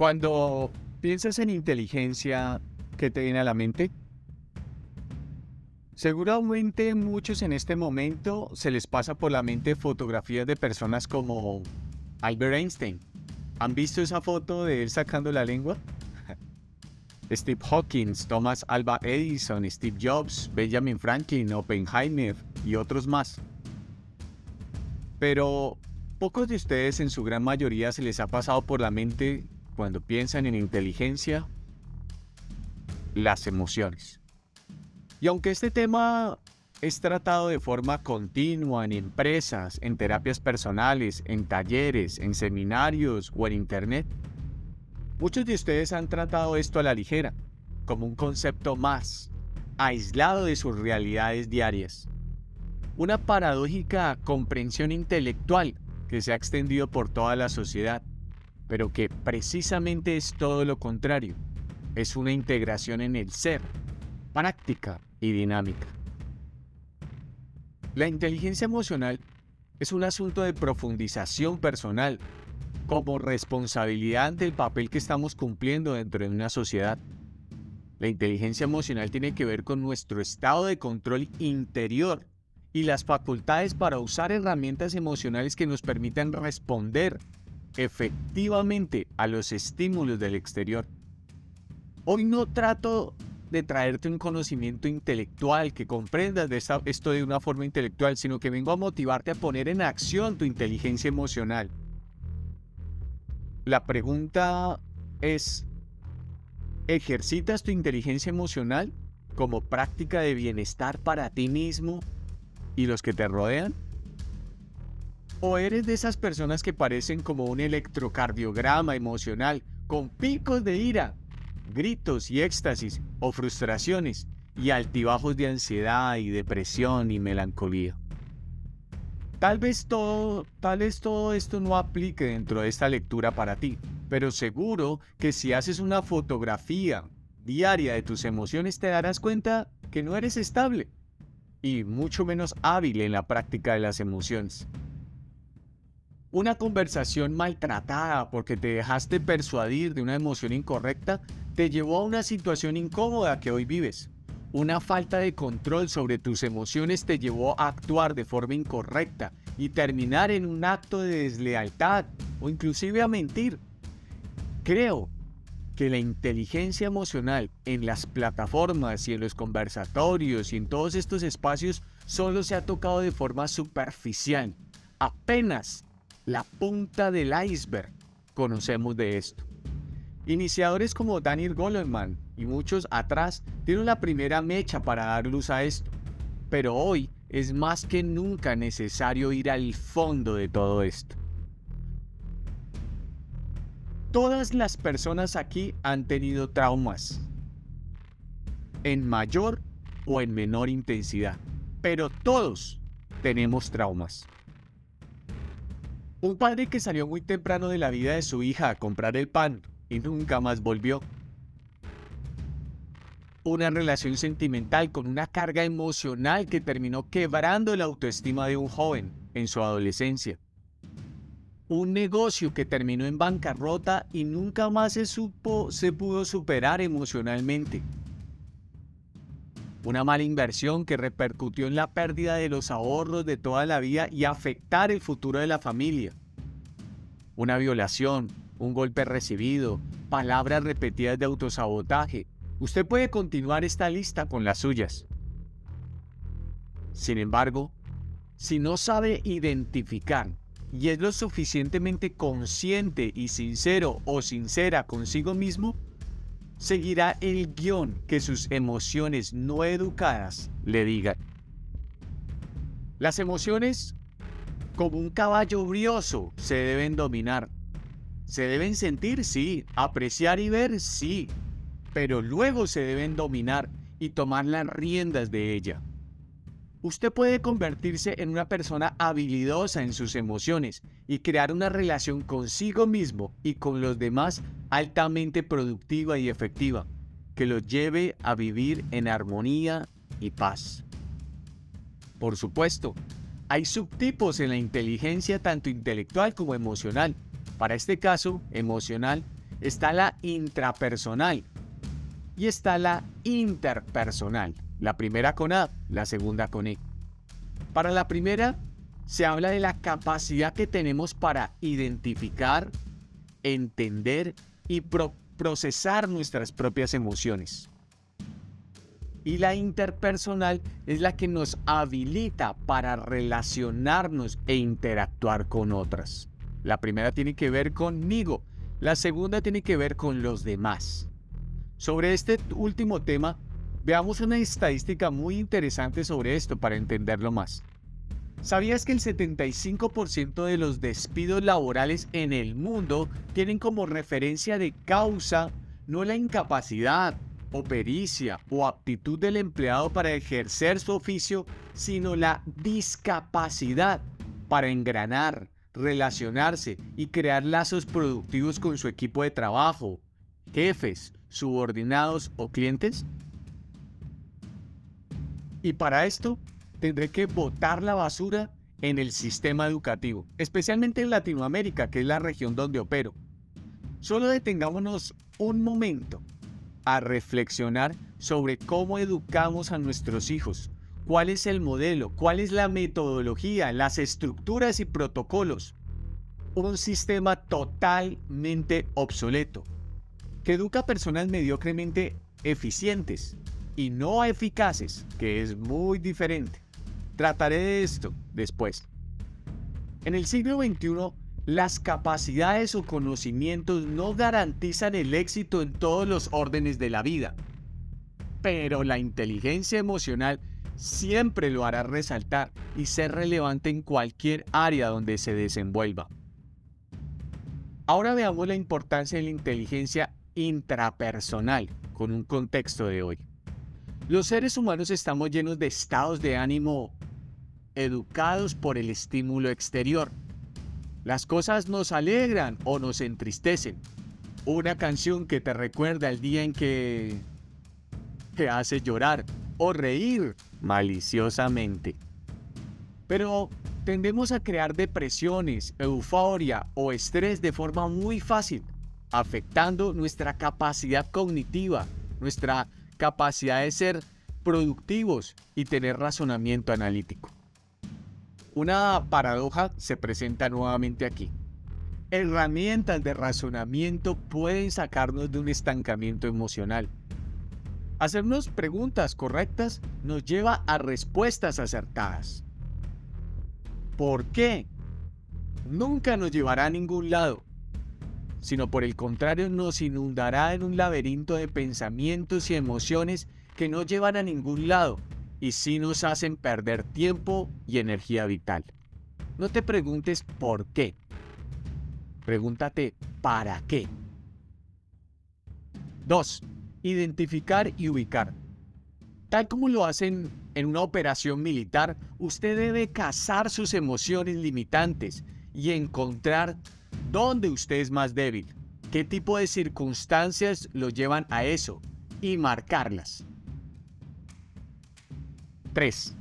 Cuando piensas en inteligencia, ¿qué te viene a la mente? Seguramente muchos en este momento se les pasa por la mente fotografías de personas como Albert Einstein. ¿Han visto esa foto de él sacando la lengua? Steve Hawkins, Thomas Alva Edison, Steve Jobs, Benjamin Franklin, Oppenheimer y otros más. Pero pocos de ustedes en su gran mayoría se les ha pasado por la mente cuando piensan en inteligencia las emociones. Y aunque este tema es tratado de forma continua en empresas, en terapias personales, en talleres, en seminarios o en internet, muchos de ustedes han tratado esto a la ligera, como un concepto más, aislado de sus realidades diarias. Una paradójica comprensión intelectual que se ha extendido por toda la sociedad, pero que precisamente es todo lo contrario. Es una integración en el ser, práctica y dinámica. La inteligencia emocional es un asunto de profundización personal, como responsabilidad del papel que estamos cumpliendo dentro de una sociedad. La inteligencia emocional tiene que ver con nuestro estado de control interior y las facultades para usar herramientas emocionales que nos permitan responder efectivamente a los estímulos del exterior. Hoy no trato de traerte un conocimiento intelectual, que comprendas de esto de una forma intelectual, sino que vengo a motivarte a poner en acción tu inteligencia emocional. La pregunta es, ¿ejercitas tu inteligencia emocional como práctica de bienestar para ti mismo y los que te rodean? ¿O eres de esas personas que parecen como un electrocardiograma emocional con picos de ira gritos y éxtasis o frustraciones y altibajos de ansiedad y depresión y melancolía. Tal vez todo, tal vez todo esto no aplique dentro de esta lectura para ti, pero seguro que si haces una fotografía diaria de tus emociones te darás cuenta que no eres estable y mucho menos hábil en la práctica de las emociones. Una conversación maltratada porque te dejaste persuadir de una emoción incorrecta te llevó a una situación incómoda que hoy vives. Una falta de control sobre tus emociones te llevó a actuar de forma incorrecta y terminar en un acto de deslealtad o inclusive a mentir. Creo que la inteligencia emocional en las plataformas y en los conversatorios y en todos estos espacios solo se ha tocado de forma superficial. Apenas la punta del iceberg conocemos de esto. Iniciadores como Daniel Goleman y muchos atrás dieron la primera mecha para dar luz a esto, pero hoy es más que nunca necesario ir al fondo de todo esto. Todas las personas aquí han tenido traumas, en mayor o en menor intensidad, pero todos tenemos traumas. Un padre que salió muy temprano de la vida de su hija a comprar el pan y nunca más volvió. Una relación sentimental con una carga emocional que terminó quebrando la autoestima de un joven en su adolescencia. Un negocio que terminó en bancarrota y nunca más se supo, se pudo superar emocionalmente. Una mala inversión que repercutió en la pérdida de los ahorros de toda la vida y afectar el futuro de la familia. Una violación, un golpe recibido, palabras repetidas de autosabotaje. Usted puede continuar esta lista con las suyas. Sin embargo, si no sabe identificar y es lo suficientemente consciente y sincero o sincera consigo mismo, seguirá el guion que sus emociones no educadas le digan. Las emociones, como un caballo brioso, se deben dominar se deben sentir, sí, apreciar y ver, sí, pero luego se deben dominar y tomar las riendas de ella. Usted puede convertirse en una persona habilidosa en sus emociones y crear una relación consigo mismo y con los demás altamente productiva y efectiva, que los lleve a vivir en armonía y paz. Por supuesto, hay subtipos en la inteligencia tanto intelectual como emocional, para este caso emocional, está la intrapersonal y está la interpersonal. La primera con A, la segunda con E. Para la primera, se habla de la capacidad que tenemos para identificar, entender y procesar nuestras propias emociones. Y la interpersonal es la que nos habilita para relacionarnos e interactuar con otras. La primera tiene que ver conmigo, la segunda tiene que ver con los demás. Sobre este último tema, veamos una estadística muy interesante sobre esto para entenderlo más. ¿Sabías que el 75% de los despidos laborales en el mundo tienen como referencia de causa no la incapacidad o pericia o aptitud del empleado para ejercer su oficio, sino la discapacidad para engranar, relacionarse y crear lazos productivos con su equipo de trabajo, jefes, subordinados o clientes? Y para esto tendré que botar la basura en el sistema educativo, especialmente en Latinoamérica, que es la región donde opero. Solo detengámonos un momento a reflexionar sobre cómo educamos a nuestros hijos, cuál es el modelo, cuál es la metodología, las estructuras y protocolos. Un sistema totalmente obsoleto, que educa a personas mediocremente eficientes y no eficaces, que es muy diferente. Trataré de esto después. En el siglo XXI, las capacidades o conocimientos no garantizan el éxito en todos los órdenes de la vida, pero la inteligencia emocional siempre lo hará resaltar y ser relevante en cualquier área donde se desenvuelva. Ahora veamos la importancia de la inteligencia intrapersonal con un contexto de hoy. Los seres humanos estamos llenos de estados de ánimo educados por el estímulo exterior. Las cosas nos alegran o nos entristecen. Una canción que te recuerda el día en que te hace llorar o reír maliciosamente. Pero tendemos a crear depresiones, euforia o estrés de forma muy fácil, afectando nuestra capacidad cognitiva, nuestra capacidad de ser productivos y tener razonamiento analítico. Una paradoja se presenta nuevamente aquí. Herramientas de razonamiento pueden sacarnos de un estancamiento emocional. Hacernos preguntas correctas nos lleva a respuestas acertadas. ¿Por qué? Nunca nos llevará a ningún lado, sino por el contrario nos inundará en un laberinto de pensamientos y emociones que no llevan a ningún lado y sí nos hacen perder tiempo y energía vital. No te preguntes por qué. Pregúntate para qué. 2. Identificar y ubicar. Tal como lo hacen en una operación militar, usted debe cazar sus emociones limitantes y encontrar dónde usted es más débil, qué tipo de circunstancias lo llevan a eso y marcarlas. 3.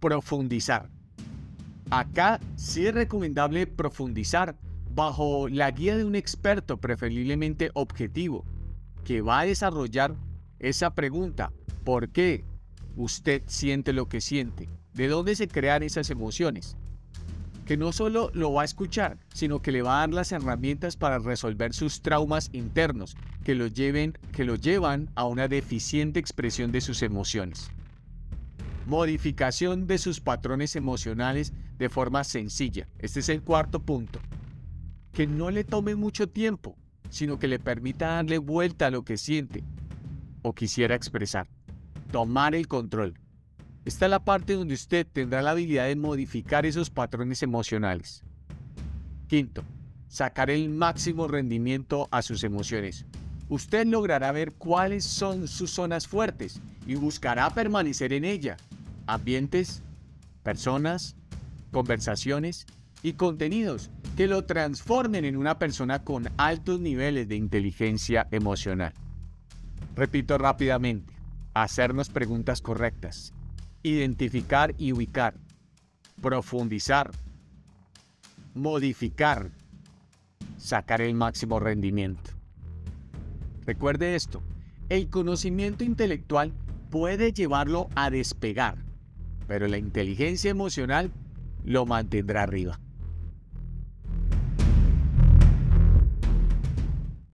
Profundizar. Acá sí es recomendable profundizar bajo la guía de un experto preferiblemente objetivo que va a desarrollar esa pregunta. ¿Por qué usted siente lo que siente? ¿De dónde se crean esas emociones? Que no solo lo va a escuchar, sino que le va a dar las herramientas para resolver sus traumas internos que lo, lleven, que lo llevan a una deficiente expresión de sus emociones modificación de sus patrones emocionales de forma sencilla. Este es el cuarto punto. Que no le tome mucho tiempo, sino que le permita darle vuelta a lo que siente o quisiera expresar. Tomar el control. Esta es la parte donde usted tendrá la habilidad de modificar esos patrones emocionales. Quinto, sacar el máximo rendimiento a sus emociones. Usted logrará ver cuáles son sus zonas fuertes y buscará permanecer en ella ambientes, personas, conversaciones y contenidos que lo transformen en una persona con altos niveles de inteligencia emocional. Repito rápidamente, hacernos preguntas correctas, identificar y ubicar, profundizar, modificar, sacar el máximo rendimiento. Recuerde esto, el conocimiento intelectual puede llevarlo a despegar, pero la inteligencia emocional lo mantendrá arriba.